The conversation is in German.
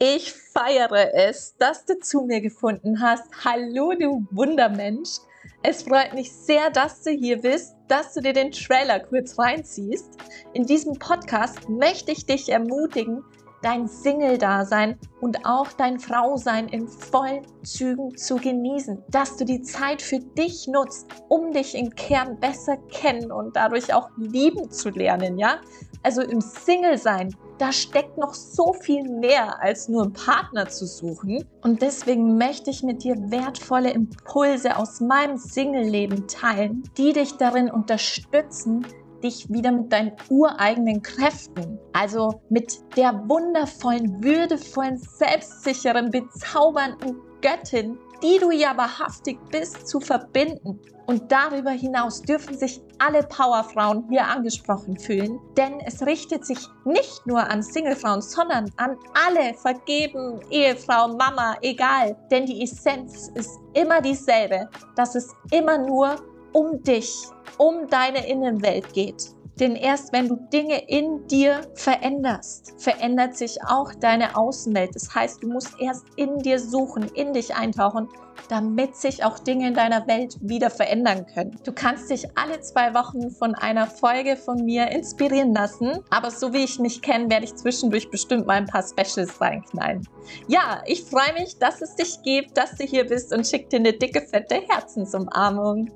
Ich feiere es, dass du zu mir gefunden hast. Hallo, du Wundermensch. Es freut mich sehr, dass du hier bist, dass du dir den Trailer kurz reinziehst. In diesem Podcast möchte ich dich ermutigen, dein Single-Dasein und auch dein Frausein in vollen Zügen zu genießen. Dass du die Zeit für dich nutzt, um dich im Kern besser kennen und dadurch auch lieben zu lernen, ja? Also im Single-Sein, da steckt noch so viel mehr als nur einen Partner zu suchen. Und deswegen möchte ich mit dir wertvolle Impulse aus meinem Single-Leben teilen, die dich darin unterstützen, dich wieder mit deinen ureigenen Kräften, also mit der wundervollen, würdevollen, selbstsicheren, bezaubernden Göttin, die du ja wahrhaftig bist, zu verbinden. Und darüber hinaus dürfen sich alle Powerfrauen hier angesprochen fühlen, denn es richtet sich nicht nur an Singlefrauen, sondern an alle vergeben, Ehefrau, Mama, egal. Denn die Essenz ist immer dieselbe, dass es immer nur um dich, um deine Innenwelt geht. Denn erst wenn du Dinge in dir veränderst, verändert sich auch deine Außenwelt. Das heißt, du musst erst in dir suchen, in dich eintauchen, damit sich auch Dinge in deiner Welt wieder verändern können. Du kannst dich alle zwei Wochen von einer Folge von mir inspirieren lassen. Aber so wie ich mich kenne, werde ich zwischendurch bestimmt mal ein paar Specials reinknallen. Ja, ich freue mich, dass es dich gibt, dass du hier bist und schick dir eine dicke, fette Herzensumarmung.